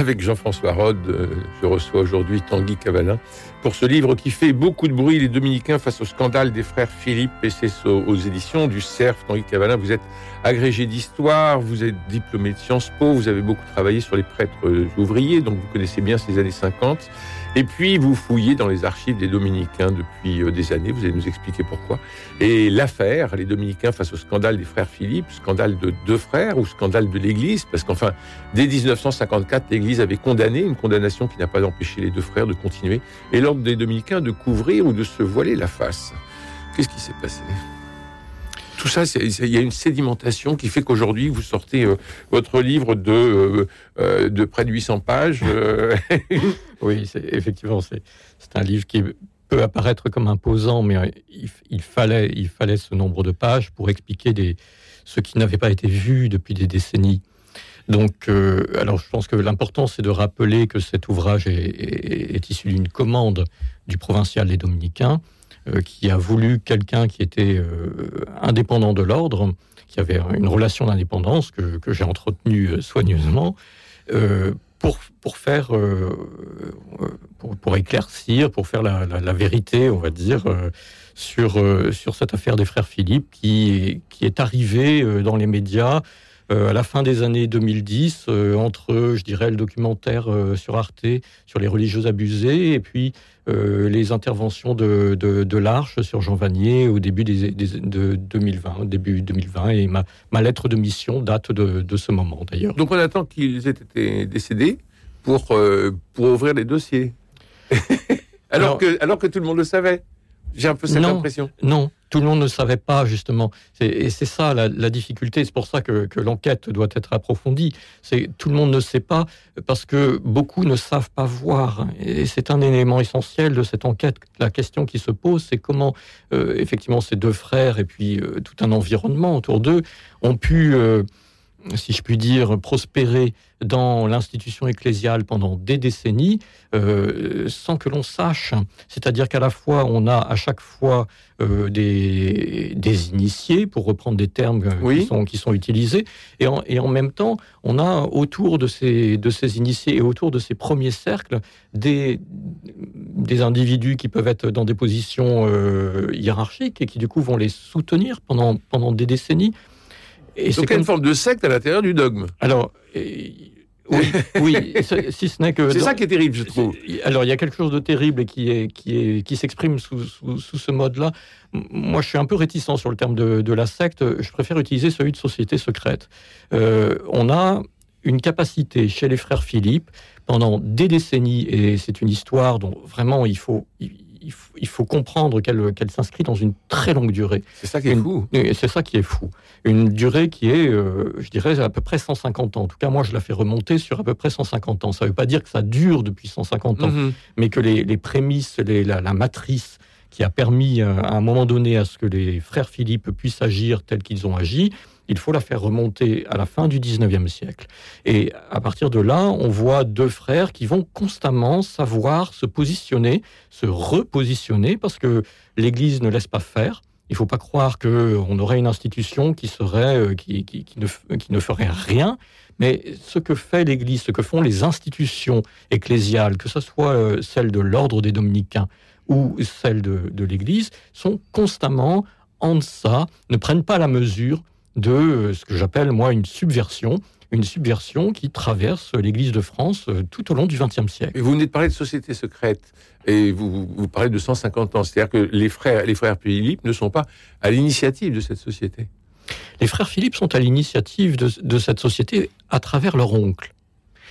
Avec Jean-François Rode, euh, je reçois aujourd'hui Tanguy Cavalin pour ce livre qui fait beaucoup de bruit, Les Dominicains face au scandale des frères Philippe, et c'est aux, éditions du CERF. Tanguy Cavalin, vous êtes agrégé d'histoire, vous êtes diplômé de Sciences Po, vous avez beaucoup travaillé sur les prêtres ouvriers, donc vous connaissez bien ces années 50. Et puis, vous fouillez dans les archives des Dominicains depuis euh, des années, vous allez nous expliquer pourquoi. Et l'affaire, les Dominicains face au scandale des frères Philippe, scandale de deux frères ou scandale de l'Église, parce qu'enfin, dès 1954, l'Église avait condamné, une condamnation qui n'a pas empêché les deux frères de continuer, et l'ordre des Dominicains de couvrir ou de se voiler la face. Qu'est-ce qui s'est passé? Tout ça, il y a une sédimentation qui fait qu'aujourd'hui, vous sortez euh, votre livre de, euh, euh, près de 800 pages. oui, effectivement, c'est un livre qui peut apparaître comme imposant, mais il, fallait, ce nombre de pages pour expliquer ce qui n'avait pas été vu depuis des décennies. Donc, alors je pense que l'important, c'est de rappeler que cet ouvrage est, issu d'une commande du provincial des Dominicains, qui a voulu quelqu'un qui était euh, indépendant de l'ordre, qui avait une relation d'indépendance que, j'ai entretenue euh, soigneusement, pour, pour faire, pour, éclaircir, pour faire la, la, vérité, on va dire, sur, sur cette affaire des frères Philippe qui, qui est arrivée dans les médias à la fin des années 2010, entre, je dirais, le documentaire sur Arte sur les religieux abusés et puis euh, les interventions de, de, l'Arche sur Jean Vanier au début des, de 2020, début 2020, et ma, ma lettre de mission date de, de ce moment d'ailleurs. Donc on attend qu'ils aient été décédés pour, euh, pour ouvrir les dossiers. alors, que, alors que tout le monde le savait. J'ai un peu cette impression. Non, tout le monde ne savait pas, justement. Et c'est ça la, difficulté. C'est pour ça que, l'enquête doit être approfondie. C'est tout le monde ne sait pas parce que beaucoup ne savent pas voir. Et c'est un élément essentiel de cette enquête. La question qui se pose, c'est comment, euh, effectivement, ces deux frères et puis euh, tout un environnement autour d'eux ont pu. Euh, si je puis dire, prospérer dans l'institution ecclésiale pendant des décennies euh, sans que l'on sache. C'est-à-dire qu'à la fois, on a à chaque fois euh, des, des, initiés, pour reprendre des termes qui, sont, qui sont utilisés, et en, et en, même temps, on a autour de ces, de ces initiés et autour de ces premiers cercles des, des individus qui peuvent être dans des positions euh, hiérarchiques et qui du coup vont les soutenir pendant, pendant des décennies. Et Donc, il y a une forme de secte à l'intérieur du dogme. Alors, oui, si ce n'est que. C'est ça qui est terrible, je trouve. Alors, il y a quelque chose de terrible qui est qui est qui s'exprime sous, sous, ce mode-là. Moi, je suis un peu réticent sur le terme de, de la secte. Je préfère utiliser celui de société secrète. Euh, on a une capacité chez les frères Philippe pendant des décennies, et c'est une histoire dont vraiment il faut il faut, comprendre qu'elle s'inscrit dans une très longue durée. C'est ça qui est fou. C'est ça qui est fou. Une durée qui est, euh, je dirais, à peu près 150 ans. En tout cas, moi, je la fais remonter sur à peu près 150 ans. Ça ne veut pas dire que ça dure depuis 150 ans, mhm. mais que les, prémices, la, la, matrice qui a permis euh, à un moment donné à ce que les frères Philippe puissent agir tels qu'ils ont agi, il faut la faire remonter à la fin du 19e siècle. Et à partir de là, on voit deux frères qui vont constamment savoir se positionner, se repositionner, parce que l'Église ne laisse pas faire. Il ne faut pas croire qu'on aurait une institution qui serait euh, qui, ne, qui ne ferait rien. Mais ce que fait l'Église, ce que font les institutions ecclésiales, que ce soit euh, celle de l'ordre des dominicains ou celle de, de l'Église, sont constamment en deçà, ne prennent pas la mesure de euh, ce que j'appelle, moi, une subversion, une subversion qui traverse l'Église de France euh, tout au long du XXe siècle. Et vous venez de parler de société secrète, et vous, vous parlez de 150 ans, c'est-à-dire que les frères, les frères Philippe ne sont pas à l'initiative de cette société. Les frères Philippe sont à l'initiative de, cette société à travers leur oncle.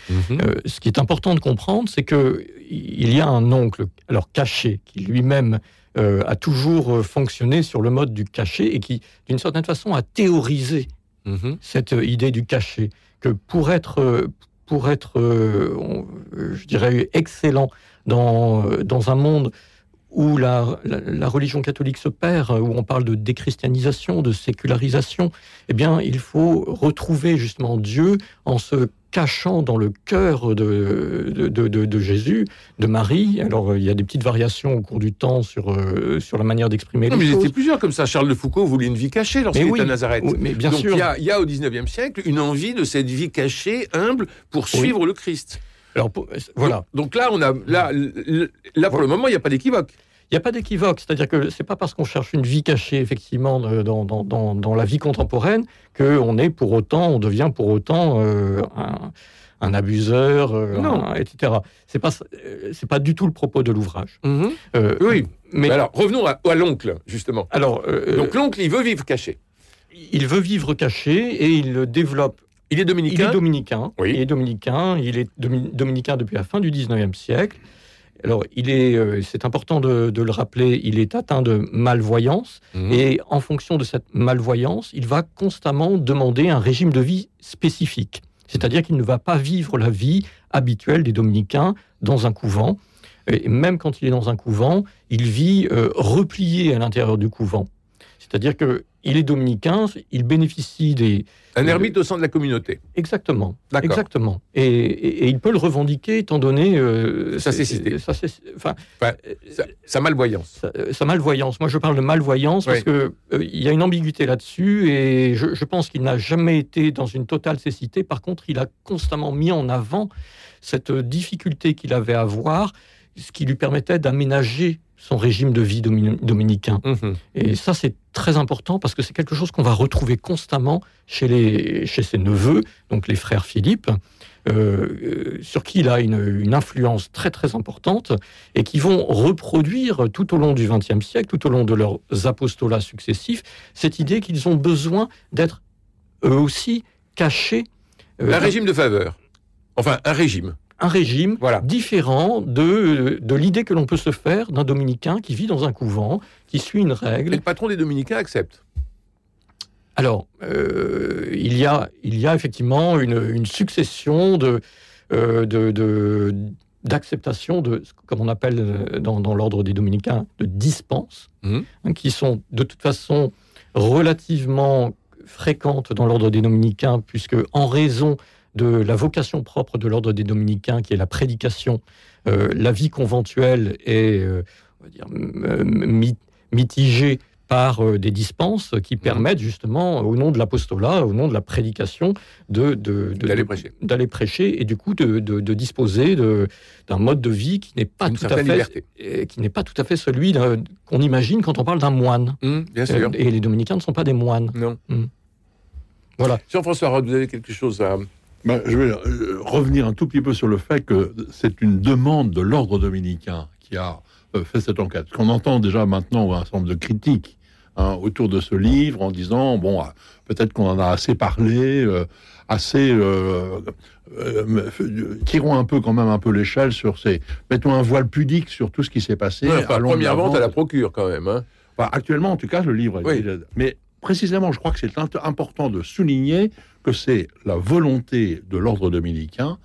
Mhm. Euh, ce qui est important de comprendre, c'est que il y a un oncle, alors caché, qui lui-même euh, a toujours euh, fonctionné sur le mode du cachet et qui, d'une certaine façon, a théorisé mhm. cette idée du cachet. Que pour être, pour être, je dirais, excellent dans, dans un monde où la, religion catholique se perd, où on parle de déchristianisation, de sécularisation, eh bien, il faut retrouver justement Dieu en se cachant dans le cœur de, de, Jésus, de Marie. Alors, il y a des petites variations au cours du temps sur, euh, sur la manière d'exprimer les mais choses. Mais il plusieurs comme ça. Charles de Foucault voulait une vie cachée lorsqu'il était à Nazareth. mais bien Donc, sûr. Il y, a, au 19e siècle une envie de cette vie cachée, humble, pour suivre le Christ. Alors, voilà. Donc, là, on a, là, là pour le moment, il n'y a pas d'équivoque. Il n'y a pas d'équivoque, c'est-à-dire que c'est pas parce qu'on cherche une vie cachée, effectivement, dans, dans, dans, dans la vie contemporaine, qu'on est pour autant, on devient pour autant euh, un, un, abuseur, euh, etc. C'est pas, euh, c'est pas du tout le propos de l'ouvrage. Mhm. oui, mais alors revenons à, à l'oncle, justement. Alors, Donc l'oncle, il veut vivre caché. Il veut vivre caché et il le développe il est dominicain. Il est dominicain. Oui. Il est dominicain. Il est dominicain depuis la fin du 19e siècle. Alors, il est, euh, c'est important de, le rappeler, il est atteint de malvoyance mhm. et en fonction de cette malvoyance, il va constamment demander un régime de vie spécifique. C'est-à-dire qu'il ne va pas vivre la vie habituelle des dominicains dans un couvent. Et même quand il est dans un couvent, il vit euh, replié à l'intérieur du couvent. C'est-à-dire que il est dominicain, il bénéficie des... Un ermite au sein de la communauté. Exactement. Exactement. Et, il peut le revendiquer étant donné... Euh, sa cécité. Sa, enfin, sa, malvoyance. Sa, malvoyance. Moi, je parle de malvoyance parce qu'il euh, il y a une ambiguïté là-dessus et je, je pense qu'il n'a jamais été dans une totale cécité. Par contre, il a constamment mis en avant cette difficulté qu'il avait à voir, ce qui lui permettait d'aménager son régime de vie dominicain. Mhm. Et ça, c'est très important parce que c'est quelque chose qu'on va retrouver constamment chez, les, chez ses neveux, donc les frères Philippe, euh, euh, sur qui il a une, influence très très importante et qui vont reproduire tout au long du XXe siècle, tout au long de leurs apostolats successifs, cette idée qu'ils ont besoin d'être eux aussi cachés. Euh, un régime de faveur. Enfin, un régime un régime différent de, de l'idée que l'on peut se faire d'un dominicain qui vit dans un couvent, qui suit une règle. Et le patron des dominicains accepte alors, euh, il, y a, il y a effectivement une, succession de, euh, de, d'acceptation de, comme on appelle euh, dans, dans l'ordre des dominicains, de dispenses, mmh. hein, qui sont de toute façon relativement fréquentes dans l'ordre des dominicains, puisque en raison de la vocation propre de l'ordre des dominicains, qui est la prédication, euh, la vie conventuelle est euh, on va dire, mitigée par euh, des dispenses qui mhm. permettent justement, au nom de l'apostolat, au nom de la prédication, de, d'aller prêcher. d'aller prêcher et du coup de, disposer d'un mode de vie qui n'est pas tout à fait qui n'est pas tout à fait celui qu'on imagine quand on parle d'un moine. Bien sûr. Et les dominicains ne sont pas des moines. Non. Mhm. Voilà. Jean-François vous avez quelque chose à bah, je vais euh, revenir un tout petit peu sur le fait que c'est une demande de l'ordre dominicain qui a euh, fait cette enquête. Qu'on entend déjà maintenant un certain nombre de critiques hein, autour de ce livre en disant bon, ah, peut-être qu'on en a assez parlé, euh, assez. tirons un peu quand même un peu l'échelle sur ces. Mettons un voile pudique sur tout ce qui s'est passé. Ouais, première vente à la procure quand même. Hein. Bah, actuellement, en tout cas, le livre. Oui. Mais précisément, je crois que c'est important de souligner que c'est la volonté de l'ordre dominicain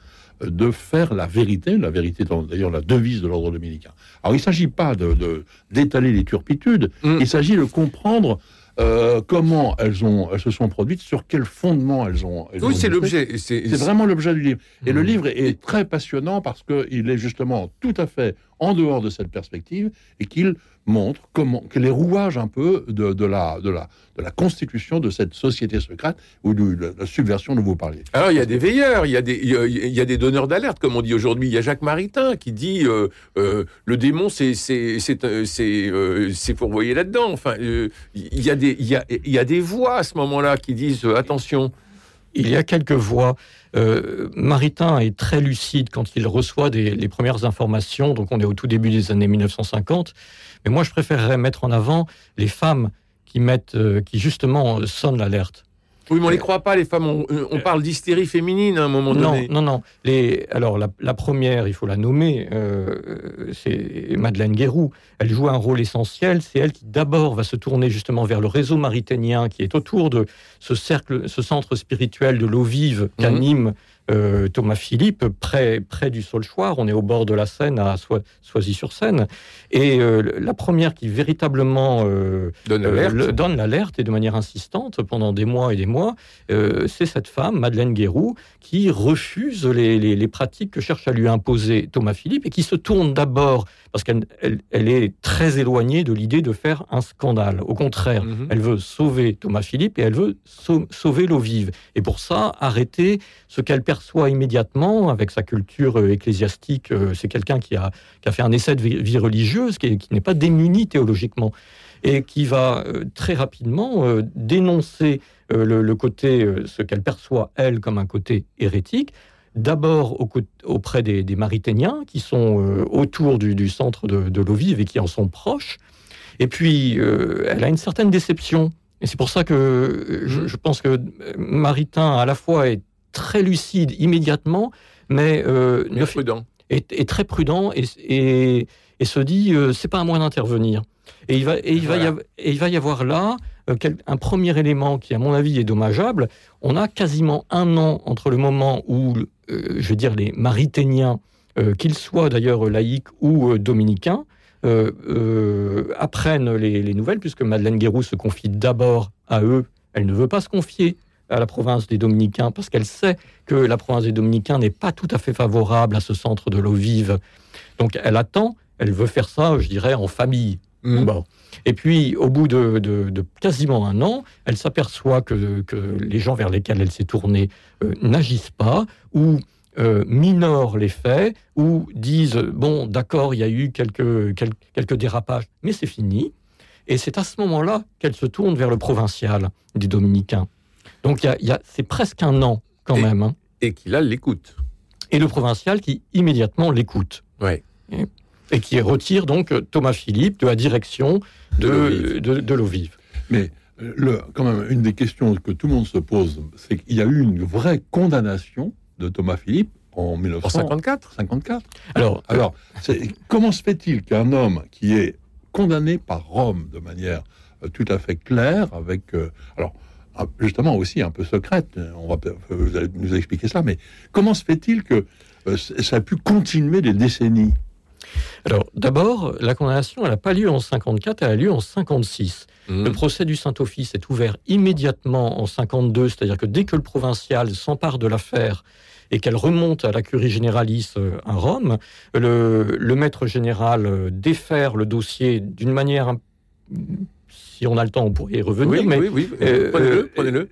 euh, de faire la vérité, la vérité d'ailleurs la devise de l'ordre dominicain. Alors il ne s'agit pas de d'étaler les turpitudes, mm. il s'agit de comprendre euh, comment elles, ont, elles se sont produites, sur quel fondement elles ont. oui, c'est l'objet. C'est vraiment l'objet du livre. Et le mm. livre est très passionnant parce qu'il est justement tout à fait en dehors de cette perspective et qu'il montre comment que les rouages un peu de, la, de, la, de la constitution de cette société secrète ou de, la subversion dont vous parliez. Alors il y a des veilleurs, il y a des, il y a des donneurs d'alerte, comme on dit aujourd'hui. Il y a Jacques Maritain qui dit euh, euh, le démon c'est c'est c'est euh, c'est fourvoyé là-dedans. Enfin, il y a des il y a, il y a des voix à ce moment-là qui disent attention. Il y a quelques voix. Maritain est très lucide quand il reçoit des, les premières informations. Donc on est au tout début des années 1950 mais moi, je préférerais mettre en avant les femmes qui mettent, euh, qui justement sonnent l'alerte. Oui, mais on ne les croit pas, les femmes. On, euh, parle d'hystérie féminine à un moment donné. Non, non, Les, alors, la, première, il faut la nommer, euh, c'est Madeleine Guérou. Elle joue un rôle essentiel. C'est elle qui, d'abord, va se tourner justement vers le réseau mariténien qui est autour de ce cercle, ce centre spirituel de l'eau vive qu'anime euh, Thomas Philippe, près, près du Saulchoir. On est au bord de la Seine, à Soisy-sur-Seine. Et euh, la première qui véritablement euh, donne l'alerte et de manière insistante pendant des mois et des mois, c'est cette femme, Madeleine Guéroux, qui refuse les, les, pratiques que cherche à lui imposer Thomas Philippe et qui se tourne d'abord parce qu'elle elle, est très éloignée de l'idée de faire un scandale. Au contraire, mhm. elle veut sauver Thomas Philippe et elle veut sauver l'eau vive. Et pour ça, arrêter ce qu'elle perçoit immédiatement avec sa culture euh, ecclésiastique. Euh, c'est quelqu'un qui a, qui a, fait un essai de vie religieuse, qui, qui n'est pas démuni théologiquement, et qui va euh, très rapidement dénoncer le, côté, ce qu'elle perçoit, elle, comme un côté hérétique, d'abord auprès des, des, Marithéniens, qui sont autour du, centre de, de l'eau vive et qui en sont proches. Et puis, elle a une certaine déception. Et c'est pour ça que je, je, pense que Maritain, à la fois, est très lucide immédiatement, mais, euh, prudent. Est, très prudent et, et, et se dit euh, c'est pas à moi d'intervenir. Et il va et il va y avoir, et il va y avoir là euh, un premier élément qui, à mon avis, est dommageable. On a quasiment un an entre le moment où, je veux dire, les marithéniens, qu'ils soient d'ailleurs laïcs ou dominicains, apprennent les, les, nouvelles, puisque Madeleine Guérou se confie d'abord à eux. Elle ne veut pas se confier à la province des Dominicains parce qu'elle sait que la province des Dominicains n'est pas tout à fait favorable à ce centre de l'eau vive. Donc elle attend, elle veut faire ça, je dirais, en famille. Mmh. Bon. Et puis, au bout de, quasiment un an, elle s'aperçoit que, que, les gens vers lesquels elle s'est tournée euh, n'agissent pas ou euh, minorent les faits ou disent bon, d'accord, il y a eu quelques, quelques, quelques dérapages, mais c'est fini. Et c'est à ce moment-là qu'elle se tourne vers le provincial des Dominicains. Donc y a, c'est presque un an quand même. Hein. Et qui là l'écoute. Et le provincial qui immédiatement l'écoute. Ouais. Et, qui retire donc Thomas Philippe de la direction de, de, l'eau vive. Mais le, quand même, une des questions que tout le monde se pose, c'est qu'il y a eu une vraie condamnation de Thomas Philippe en 1954. 54. Alors, alors comment se fait-il qu'un homme qui est condamné par Rome de manière euh, tout à fait claire, avec euh, alors justement aussi un peu secrète. On va, vous allez nous expliquer ça, mais comment se fait-il que euh, ça a pu continuer des décennies? Alors, d'abord, la condamnation, elle n'a pas lieu en 54, elle a lieu en 56. Mmh. Le procès du Saint-Office est ouvert immédiatement en 52, c'est-à-dire que dès que le provincial s'empare de l'affaire et qu'elle remonte à la curie généralice euh, à Rome, le, le maître général euh, défère le dossier d'une manière si on a le temps, on pourrait y revenir. Oui, mais, oui, oui. Euh, prenez-le, euh, prenez-le.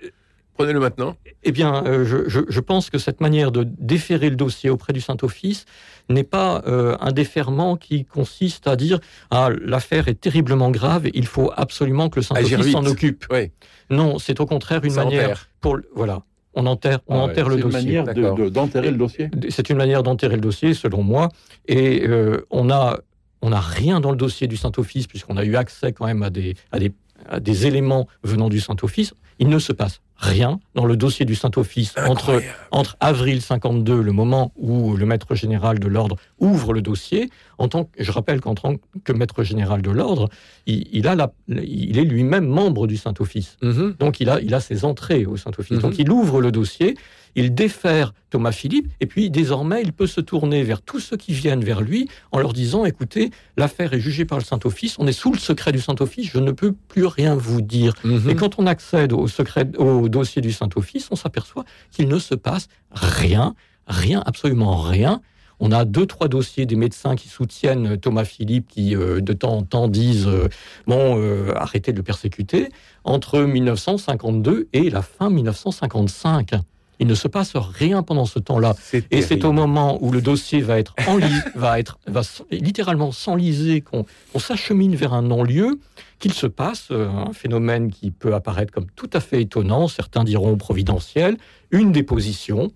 Prenez-le maintenant. Eh bien, euh, je, pense que cette manière de déférer le dossier auprès du Saint-Office n'est pas un déferment qui consiste à dire ah l'affaire est terriblement grave, il faut absolument que le Saint-Office s'en occupe. Oui. Non, c'est au contraire une manière pour voilà. On enterre, on ah enterre le dossier. C'est une manière d'enterrer le dossier. C'est une manière d'enterrer le dossier, selon moi. Et on a on n'a rien dans le dossier du Saint-Office, puisqu'on a eu accès quand même à des, éléments venant du Saint-Office. Il ne se passe rien dans le dossier du Saint-Office entre, entre avril 52, le moment où le maître général de l'ordre ouvre le dossier. En tant que, je rappelle qu'en tant que maître général de l'ordre, il, a la, il est lui-même membre du Saint-Office. Mm-hmm. Donc il a, il a ses entrées au Saint-Office. Donc mm-hmm. il ouvre le dossier il défère Thomas Philippe, et puis désormais, il peut se tourner vers tous ceux qui viennent vers lui en leur disant, écoutez, l'affaire est jugée par le Saint-Office, on est sous le secret du Saint-Office, je ne peux plus rien vous dire. Mhm. Et quand on accède au, secret, au dossier du Saint-Office, on s'aperçoit qu'il ne se passe rien, rien, absolument rien. On a deux, trois dossiers des médecins qui soutiennent Thomas Philippe, qui euh, de temps en temps disent euh, bon, euh, arrêtez de le persécuter, entre 1952 et la fin 1955. Il ne se passe rien pendant ce temps-là. Et c'est au moment où le dossier va être, va être va littéralement s'enliser, qu'on s'achemine vers un non-lieu, qu'il se passe euh, un phénomène qui peut apparaître comme tout à fait étonnant, certains diront providentiel, une déposition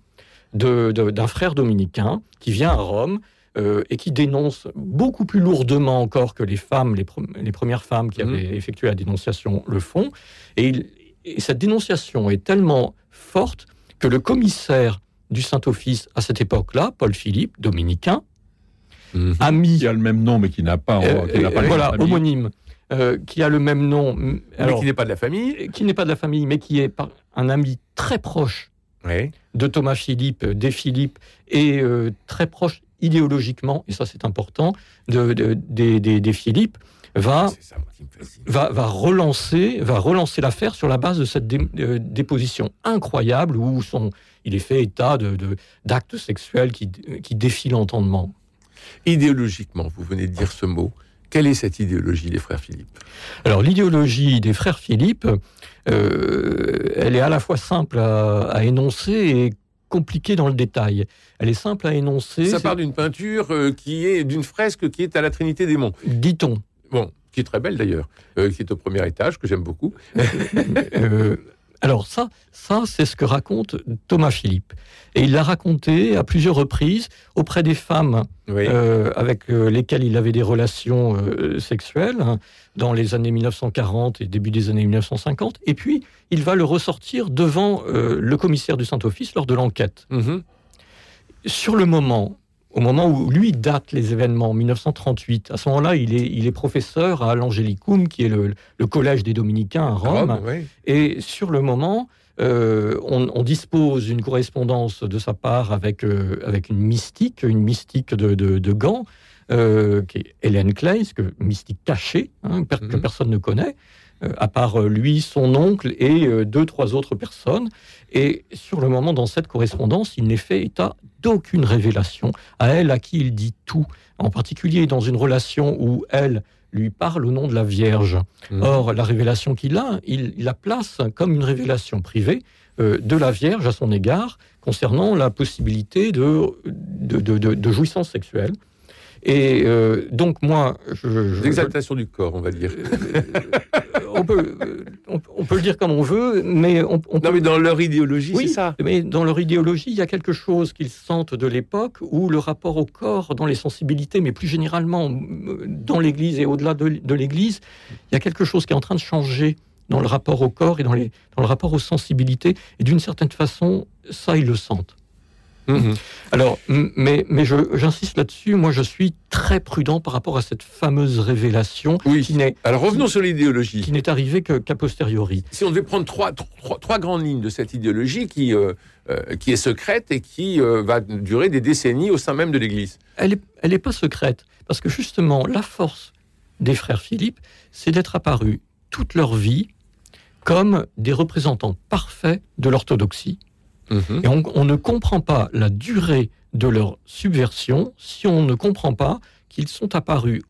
d'un frère dominicain qui vient à Rome euh, et qui dénonce beaucoup plus lourdement encore que les femmes, les, premières femmes qui mmh. avaient effectué la dénonciation le font. et cette dénonciation est tellement forte que le commissaire du Saint-Office à cette époque-là, Paul Philippe, dominicain, mhm. a mis... Qui a le même nom, mais qui n'a pas... Euh, voilà, homonyme. Euh, qui a le même nom, mais qui n'est pas de la famille, qui n'est pas de la famille, mais qui est un ami très proche de Thomas Philippe, des Philippe, et très proche idéologiquement, et ça c'est important, de, des Philippe, va, va, va, relancer, va relancer l'affaire sur la base de cette déposition incroyable où sont, il est fait état d'actes de, sexuels qui, qui défient l'entendement. Idéologiquement, vous venez de dire ce mot. Quelle est cette idéologie des frères Philippe Alors l'idéologie des frères Philippe, euh, elle est à la fois simple à, énoncer et compliquée dans le détail. Elle est simple à énoncer. Ça part d'une peinture euh, qui est d'une fresque qui est à la Trinité des Monts. Dit-on. Bon, qui est très belle d'ailleurs, euh, qui est au premier étage, que j'aime beaucoup. Alors ça, ça c'est ce que raconte Thomas Philippe. Et il l'a raconté à plusieurs reprises auprès des femmes euh, avec euh, lesquelles il avait des relations euh, sexuelles hein, dans les années 1940 et début des années 1950. Et puis, il va le ressortir devant le commissaire du Saint-Office lors de l'enquête. Mm-hmm. Sur le moment, au moment où lui date les événements, 1938. À ce moment-là, il est, il est professeur à l'Angelicum, qui est le, collège des dominicains à Rome. Et sur le moment, euh, on, dispose d'une correspondance de sa part avec, euh, avec une mystique, une mystique de, de, Gand, euh, qui est Hélène Clays, que mystique cachée, hein, que mhm. personne ne connaît. Euh, à part euh, lui, son oncle et euh, deux, trois autres personnes. Et sur le moment, dans cette correspondance, il n'est fait état d'aucune révélation à elle à qui il dit tout, en particulier dans une relation où elle lui parle au nom de la Vierge. Mmh. Or, la révélation qu'il a, il, la place comme une révélation privée de la Vierge à son égard concernant la possibilité de, de, de jouissance sexuelle. Et euh, donc moi, je, l'exaltation du corps, on va dire. Euh, on peut, euh, on, peut le dire comme on veut, mais on, non, mais dans leur idéologie, c'est ça. Mais dans leur idéologie, il y a quelque chose qu'ils sentent de l'époque où le rapport au corps, dans les sensibilités, mais plus généralement dans l'Église et au-delà de, l'Église, il y a quelque chose qui est en train de changer dans le rapport au corps et dans, les, dans le rapport aux sensibilités. Et d'une certaine façon, ça, ils le sentent. Mhm. Alors, mais, mais j'insiste là-dessus, moi je suis très prudent par rapport à cette fameuse révélation oui. qui n'est. Alors revenons sur l'idéologie. Qui n'est arrivée qu'à posteriori. Si on devait prendre trois, trois, trois, grandes lignes de cette idéologie qui, euh, euh, qui est secrète et qui euh, va durer des décennies au sein même de l'Église. Elle n'est elle est pas secrète, parce que justement, la force des frères Philippe, c'est d'être apparus toute leur vie comme des représentants parfaits de l'orthodoxie Mhm. Et on, ne comprend pas la durée de leur subversion si on ne comprend pas qu'ils sont apparus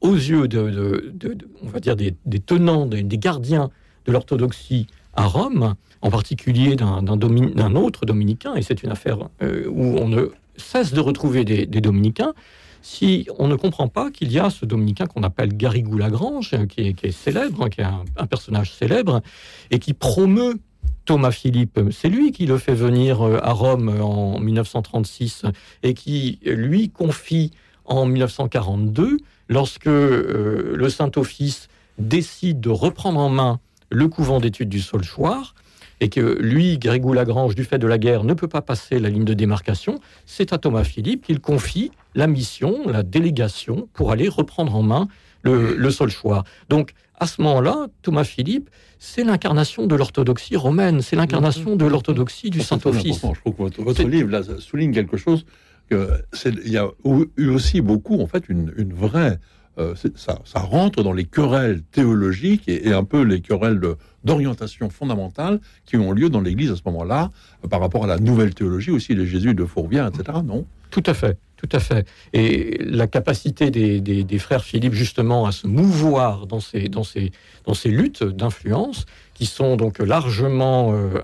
aux yeux de, on va dire des, tenants, des, gardiens de l'orthodoxie à Rome, en particulier d'un autre dominicain, et c'est une affaire euh, où on ne cesse de retrouver des, dominicains, si on ne comprend pas qu'il y a ce dominicain qu'on appelle Garrigou Lagrange, qui est, célèbre, qui est un, personnage célèbre, et qui promeut Thomas Philippe, c'est lui qui le fait venir euh, à Rome en 1936 et qui lui confie en 1942, lorsque euh, le Saint-Office décide de reprendre en main le couvent d'études du Saulchoir, et que lui, Grégou Lagrange, du fait de la guerre, ne peut pas passer la ligne de démarcation, c'est à Thomas Philippe qu'il confie la mission, la délégation, pour aller reprendre en main le, le Saulchoir. Donc, à ce moment-là, Thomas Philippe, c'est l'incarnation de l'orthodoxie romaine, c'est l'incarnation de l'orthodoxie du Saint-Office. Je trouve que votre, livre souligne quelque chose que il y a eu aussi beaucoup, en fait, une, vraie. Euh, ça, rentre dans les querelles théologiques et, un peu les querelles d'orientation fondamentale qui ont lieu dans l'Église à ce moment-là, euh, par rapport à la nouvelle théologie aussi, les Jésus de Fourvière, etc. Non? Tout à fait. Tout à fait. Et la capacité des, frères Philippe, justement, à se mouvoir dans ces, dans ces, dans ces luttes d'influence, qui sont donc largement euh,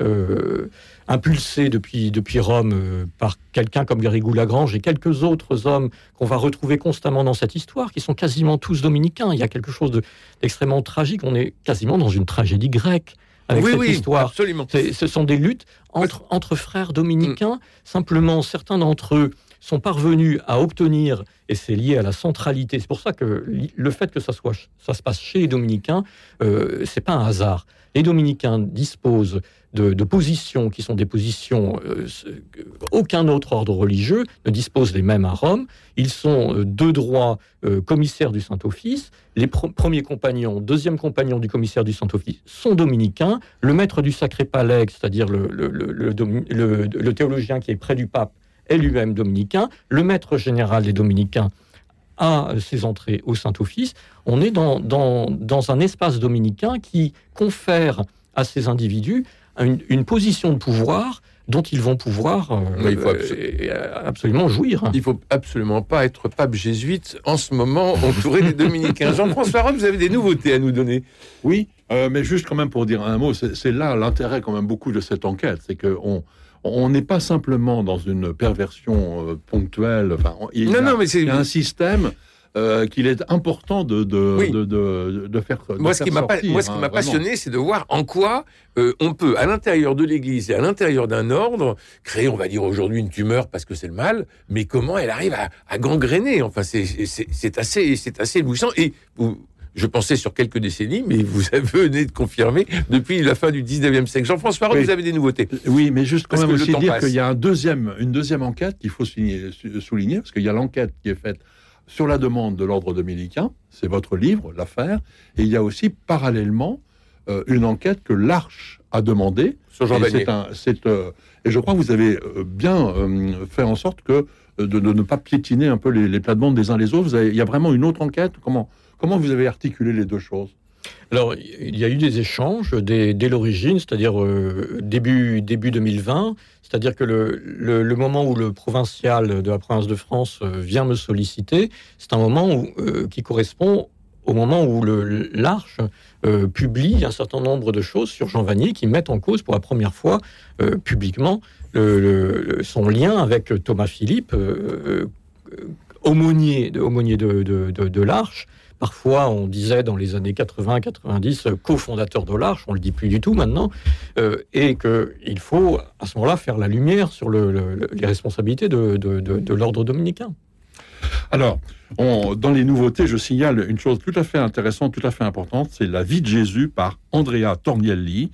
euh, impulsées depuis, depuis Rome euh, par quelqu'un comme Garrigou Lagrange et quelques autres hommes qu'on va retrouver constamment dans cette histoire, qui sont quasiment tous dominicains. Il y a quelque chose d'extrêmement tragique. On est quasiment dans une tragédie grecque avec cette histoire. Absolument. Ce sont des luttes entre, entre frères dominicains. Mm. Simplement, certains d'entre eux sont parvenus à obtenir, et c'est lié à la centralité, c'est pour ça que le fait que ça, soit, ça se passe chez les dominicains, euh, c'est pas un hasard. Les dominicains disposent de, positions qui sont des positions euh, aucun autre ordre religieux ne dispose des mêmes à Rome. Ils sont euh, deux droits euh, commissaires du Saint-Office. Les premiers compagnons, deuxième compagnons du commissaire du Saint-Office sont dominicains. Le maître du Sacré Palais, c'est-à-dire le, le, théologien qui est près du pape, est lui-même dominicain. Le maître général des dominicains a ses entrées au Saint-Office. On est dans, dans, dans un espace dominicain qui confère à ces individus une, position de pouvoir dont ils vont pouvoir euh, il faut euh, absolument jouir. Il faut absolument pas être pape jésuite en ce moment entouré des dominicains. Jean-François Rob, vous avez des nouveautés à nous donner Oui, euh, mais juste quand même pour dire un mot, c'est là l'intérêt quand même beaucoup de cette enquête, c'est qu'on on n'est pas simplement dans une perversion ponctuelle. Enfin, il non, non, mais c'est un système euh, qu'il est important de, de, de, de, faire. Moi, ce qui m'a moi, ce qui m'a hein, passionné, c'est de voir en quoi euh, on peut, à l'intérieur de l'Église et à l'intérieur d'un ordre, créer, on va dire aujourd'hui, une tumeur parce que c'est le mal, mais comment elle arrive à, à gangréner. Enfin, c'est assez, c'est assez éblouissant. Et je pensais sur quelques décennies, mais vous venez de confirmer depuis la fin du 19e siècle. Jean-François, vous avez des nouveautés. Oui, mais juste quand même aussi dire qu'il y a un deuxième, une deuxième enquête qu'il faut souligner, parce qu'il y a l'enquête qui est faite sur la demande de l'ordre dominicain, c'est votre livre, l'affaire, et il y a aussi parallèlement euh, une enquête que l'Arche a demandée. Sur Jean et, c'est, euh, et je crois que vous avez euh, bien fait en sorte que de, ne pas piétiner un peu les, les plates-bandes des uns les autres. il y a vraiment une autre enquête? Comment, comment vous avez articulé les deux choses? Alors, il y a eu des échanges dès, l'origine, c'est-à-dire début, début 2020, c'est-à-dire que le, moment où le provincial de la province de France euh, vient me solliciter, c'est un moment euh, qui correspond au moment où l'Arche euh, publie un certain nombre de choses sur Jean Vanier qui mettent en cause pour la première fois publiquement son lien avec Thomas Philippe, aumônier, de, l'Arche, Parfois, on disait dans les années 80-90 cofondateur de l'Arche, on le dit plus du tout maintenant, euh, et qu'il faut à ce moment-là faire la lumière sur les responsabilités de, l'ordre dominicain. Alors, dans les nouveautés, je signale une chose tout à fait intéressante, tout à fait importante, c'est La vie de Jésus par Andrea Tornielli,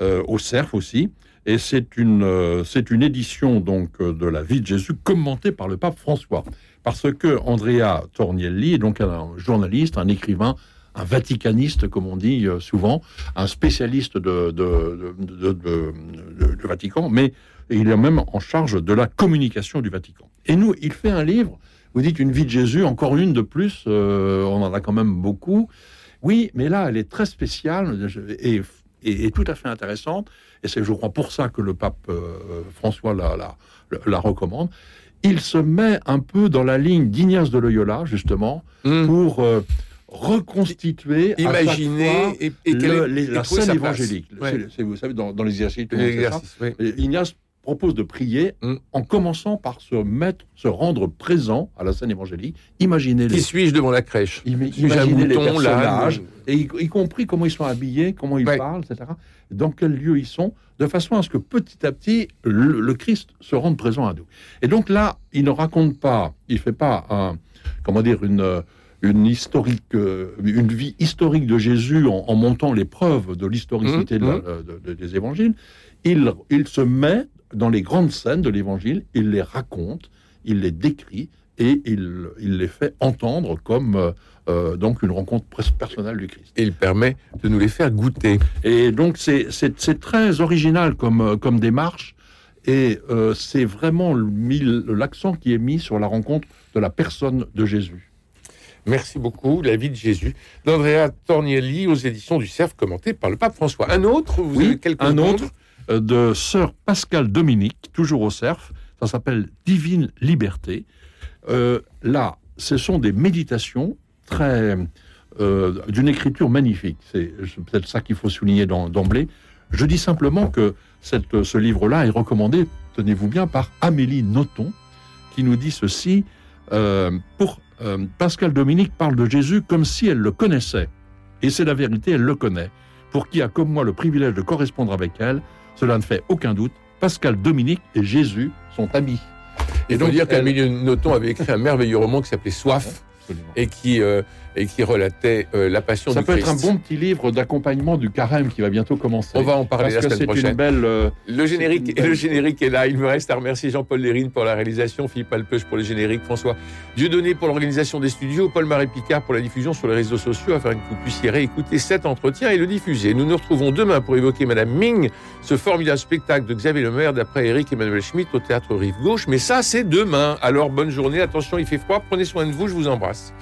euh, au CERF aussi. Et c'est une, euh, c'est une édition donc de La vie de Jésus commentée par le pape François parce que Andrea Tornielli est donc un journaliste, un écrivain, un vaticaniste, comme on dit euh, souvent, un spécialiste de, du Vatican, mais il est même en charge de la communication du Vatican. Et nous, il fait un livre, vous dites une vie de Jésus, encore une de plus, euh, on en a quand même beaucoup. Oui, mais là, elle est très spéciale et, tout à fait intéressante, et c'est, je crois, pour ça que le pape euh, François la recommande il se met un peu dans la ligne d'Ignace de Loyola, justement, hmm. pour euh, reconstituer, imaginer et, la scène évangélique. vous savez, dans, les exercices, Ignace propose de prier hmm. en commençant par se mettre, se rendre présent à la scène évangélique. Imaginez Qui suis-je devant la crèche Imaginez les personnages, et y, compris comment ils sont habillés, comment ils parlent, etc. Dans quel lieu ils sont, de façon à ce que petit à petit le, Christ se rende présent à nous. Et donc là, il ne raconte pas, il fait pas un, comment dire, une une historique, euh, une vie historique de Jésus en, montant les preuves de l'historicité mmh, mmh. des évangiles. Il, il se met dans les grandes scènes de l'Évangile, il les raconte, il les décrit et il, il les fait entendre comme euh, euh, donc une rencontre personnelle du Christ. Et il permet de nous les faire goûter. Et donc c'est très original comme, euh, comme démarche et c'est vraiment l'accent qui est mis sur la rencontre de la personne de Jésus. Merci beaucoup. La vie de Jésus d'Andrea Tornielli aux éditions du Cerf, commenté par le pape François. Un autre, vous oui, avez un autre de sœur Pascal Dominique, toujours au CERF. Ça s'appelle Divine Liberté. Euh, là, ce sont des méditations très euh, d'une écriture magnifique. C'est peut-être ça qu'il faut souligner d'emblée. Je dis simplement que ce livre-là est recommandé, tenez-vous bien, par Amélie Nothomb, qui nous dit ceci. pour Pascal Dominique parle de Jésus comme si elle le connaissait. Et c'est la vérité, elle le connaît. Pour qui a comme moi le privilège de correspondre avec elle, cela ne fait aucun doute. Pascal Dominique et Jésus sont amis. Il faut dire qu'Amélie Nothomb avait écrit un merveilleux roman qui s'appelait Soif et qui, euh, et qui relatait euh, la passion Ça du peut Christ. être un bon petit livre d'accompagnement du carême qui va bientôt commencer. On va en parler Parce la semaine prochaine. une belle. euh, Le générique, belle- le générique est là. Il me reste à remercier Jean-Paul Lérine pour la réalisation, Philippe Alpeuch pour le générique, François Dieudonné pour l'organisation des studios, Paul-Marie Picard pour la diffusion sur les réseaux sociaux afin que vous puissiez réécouter cet entretien et le diffuser. Nous nous retrouvons demain pour évoquer Madame Ming, ce formidable spectacle de Xavier Lemaire d'après Eric Emmanuel Schmitt au théâtre Rive Gauche. Mais ça, c'est demain. Alors bonne journée. Attention, il fait froid. Prenez soin de vous. Je vous embrasse.